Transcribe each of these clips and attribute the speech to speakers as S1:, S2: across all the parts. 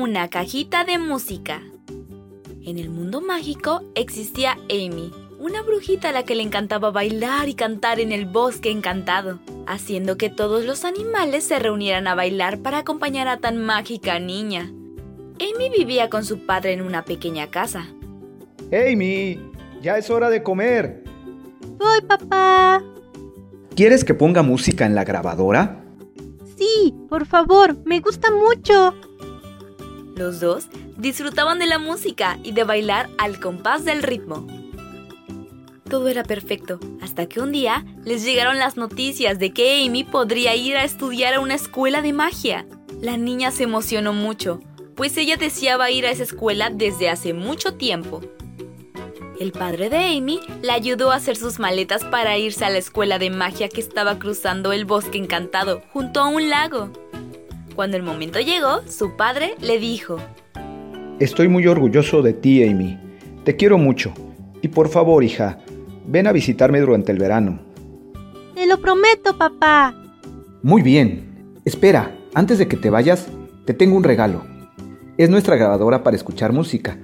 S1: una cajita de música. En el mundo mágico existía Amy, una brujita a la que le encantaba bailar y cantar en el bosque encantado, haciendo que todos los animales se reunieran a bailar para acompañar a tan mágica niña. Amy vivía con su padre en una pequeña casa.
S2: Amy, ya es hora de comer.
S3: Voy, papá.
S2: ¿Quieres que ponga música en la grabadora?
S3: Sí, por favor, me gusta mucho.
S1: Los dos disfrutaban de la música y de bailar al compás del ritmo. Todo era perfecto, hasta que un día les llegaron las noticias de que Amy podría ir a estudiar a una escuela de magia. La niña se emocionó mucho, pues ella deseaba ir a esa escuela desde hace mucho tiempo. El padre de Amy la ayudó a hacer sus maletas para irse a la escuela de magia que estaba cruzando el bosque encantado junto a un lago. Cuando el momento llegó, su padre le dijo,
S2: Estoy muy orgulloso de ti, Amy. Te quiero mucho. Y por favor, hija, ven a visitarme durante el verano.
S3: Te lo prometo, papá.
S2: Muy bien. Espera, antes de que te vayas, te tengo un regalo. Es nuestra grabadora para escuchar música,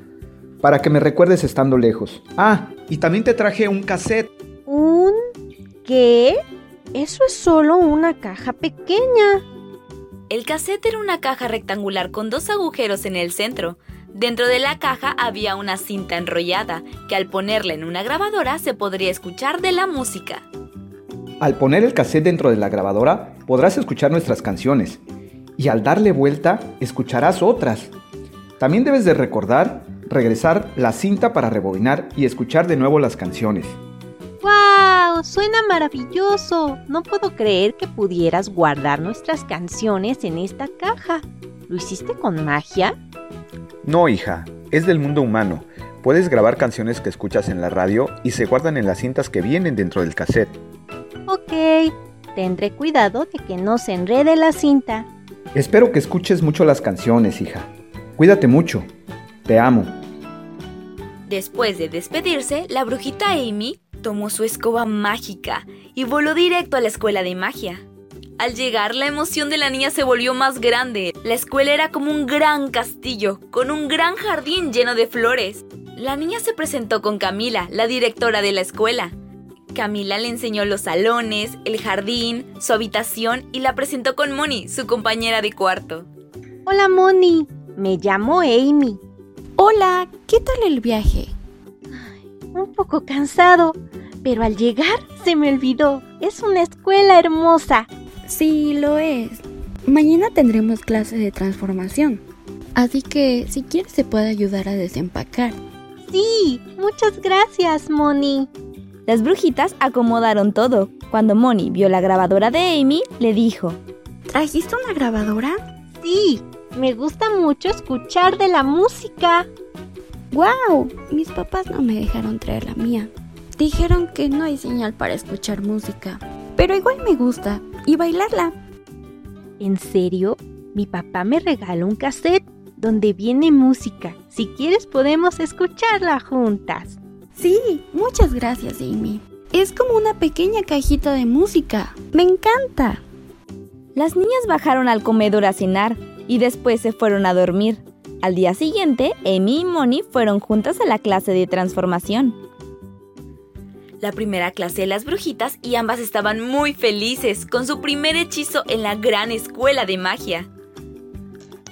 S2: para que me recuerdes estando lejos. Ah, y también te traje un cassette.
S3: ¿Un qué? Eso es solo una caja pequeña.
S1: El cassette era una caja rectangular con dos agujeros en el centro. Dentro de la caja había una cinta enrollada que al ponerla en una grabadora se podría escuchar de la música.
S2: Al poner el cassette dentro de la grabadora podrás escuchar nuestras canciones y al darle vuelta escucharás otras. También debes de recordar regresar la cinta para rebobinar y escuchar de nuevo las canciones.
S3: ¡Wow! Suena maravilloso. No puedo creer que pudieras guardar nuestras canciones en esta caja. ¿Lo hiciste con magia?
S2: No, hija, es del mundo humano. Puedes grabar canciones que escuchas en la radio y se guardan en las cintas que vienen dentro del cassette.
S3: Ok, tendré cuidado de que no se enrede la cinta.
S2: Espero que escuches mucho las canciones, hija. Cuídate mucho. Te amo.
S1: Después de despedirse, la brujita Amy tomó su escoba mágica y voló directo a la escuela de magia. Al llegar, la emoción de la niña se volvió más grande. La escuela era como un gran castillo, con un gran jardín lleno de flores. La niña se presentó con Camila, la directora de la escuela. Camila le enseñó los salones, el jardín, su habitación y la presentó con Moni, su compañera de cuarto.
S3: Hola Moni, me llamo Amy.
S4: Hola, ¿qué tal el viaje?
S3: Un poco cansado, pero al llegar se me olvidó. Es una escuela hermosa.
S4: Sí, lo es. Mañana tendremos clase de transformación. Así que si quieres te puedo ayudar a desempacar.
S3: Sí, muchas gracias, Moni.
S1: Las brujitas acomodaron todo. Cuando Moni vio la grabadora de Amy, le dijo,
S4: ¿Trajiste una grabadora?
S3: Sí, me gusta mucho escuchar de la música.
S4: ¡Wow! Mis papás no me dejaron traer la mía. Dijeron que no hay señal para escuchar música. Pero igual me gusta. Y bailarla.
S3: ¿En serio? Mi papá me regaló un cassette donde viene música. Si quieres podemos escucharla juntas.
S4: Sí, muchas gracias, Amy. Es como una pequeña cajita de música. Me encanta.
S1: Las niñas bajaron al comedor a cenar y después se fueron a dormir. Al día siguiente, Amy y Moni fueron juntas a la clase de transformación. La primera clase de las brujitas y ambas estaban muy felices con su primer hechizo en la gran escuela de magia.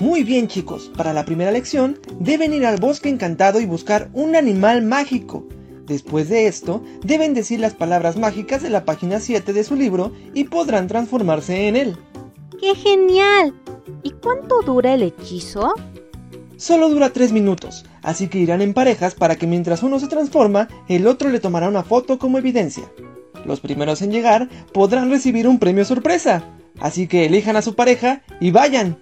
S5: Muy bien chicos, para la primera lección deben ir al bosque encantado y buscar un animal mágico. Después de esto, deben decir las palabras mágicas de la página 7 de su libro y podrán transformarse en él.
S3: ¡Qué genial! ¿Y cuánto dura el hechizo?
S5: Solo dura 3 minutos, así que irán en parejas para que mientras uno se transforma, el otro le tomará una foto como evidencia. Los primeros en llegar podrán recibir un premio sorpresa, así que elijan a su pareja y vayan.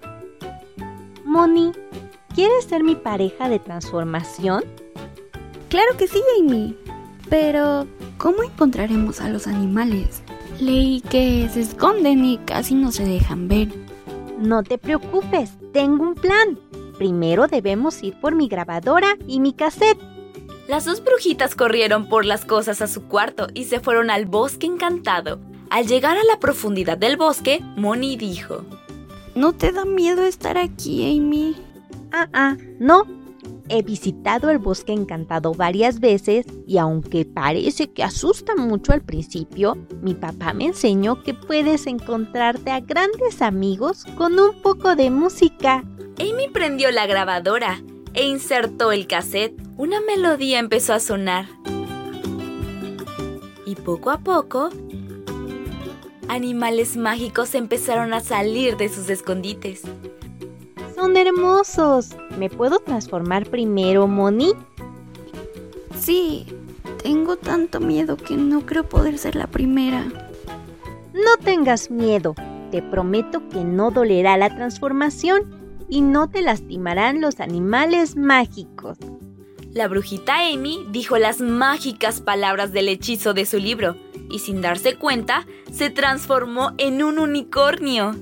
S3: Moni, ¿quieres ser mi pareja de transformación?
S4: Claro que sí, Amy. Pero, ¿cómo encontraremos a los animales? Leí que se esconden y casi no se dejan ver.
S3: No te preocupes, tengo un plan. Primero debemos ir por mi grabadora y mi cassette.
S1: Las dos brujitas corrieron por las cosas a su cuarto y se fueron al bosque encantado. Al llegar a la profundidad del bosque, Moni dijo,
S4: ¿No te da miedo estar aquí, Amy?
S3: Ah, ah, no. He visitado el bosque encantado varias veces y aunque parece que asusta mucho al principio, mi papá me enseñó que puedes encontrarte a grandes amigos con un poco de música.
S1: Amy prendió la grabadora e insertó el cassette. Una melodía empezó a sonar. Y poco a poco, animales mágicos empezaron a salir de sus escondites.
S3: Son hermosos. ¿Me puedo transformar primero, Moni?
S4: Sí, tengo tanto miedo que no creo poder ser la primera.
S3: No tengas miedo. Te prometo que no dolerá la transformación y no te lastimarán los animales mágicos.
S1: La brujita Amy dijo las mágicas palabras del hechizo de su libro y sin darse cuenta se transformó en un unicornio.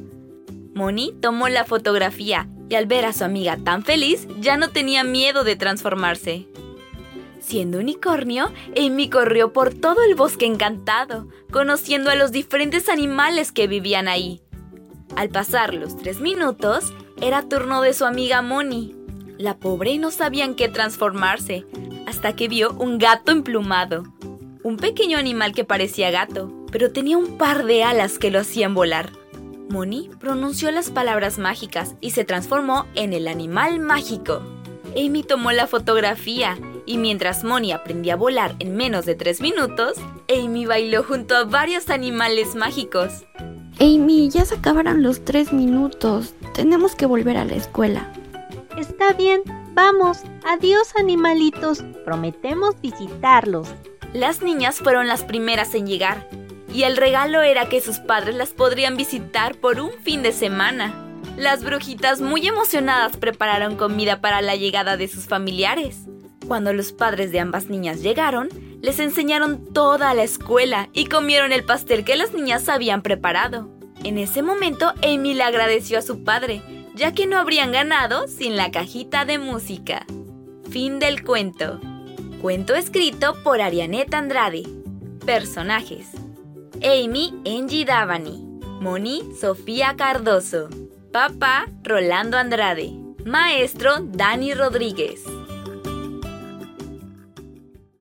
S1: Moni tomó la fotografía y al ver a su amiga tan feliz ya no tenía miedo de transformarse. Siendo unicornio, Amy corrió por todo el bosque encantado, conociendo a los diferentes animales que vivían ahí. Al pasar los tres minutos, era turno de su amiga Moni. La pobre no sabía en qué transformarse, hasta que vio un gato emplumado. Un pequeño animal que parecía gato, pero tenía un par de alas que lo hacían volar. Moni pronunció las palabras mágicas y se transformó en el animal mágico. Amy tomó la fotografía y mientras Moni aprendía a volar en menos de tres minutos, Amy bailó junto a varios animales mágicos.
S4: Amy, ya se acabaron los tres minutos. Tenemos que volver a la escuela.
S3: Está bien, vamos. Adiós, animalitos. Prometemos visitarlos.
S1: Las niñas fueron las primeras en llegar, y el regalo era que sus padres las podrían visitar por un fin de semana. Las brujitas, muy emocionadas, prepararon comida para la llegada de sus familiares. Cuando los padres de ambas niñas llegaron, les enseñaron toda la escuela y comieron el pastel que las niñas habían preparado. En ese momento, Amy le agradeció a su padre, ya que no habrían ganado sin la cajita de música. Fin del cuento. Cuento escrito por Arianet Andrade. Personajes. Amy Angie Davani. Moni Sofía Cardoso. Papá Rolando Andrade. Maestro Dani Rodríguez.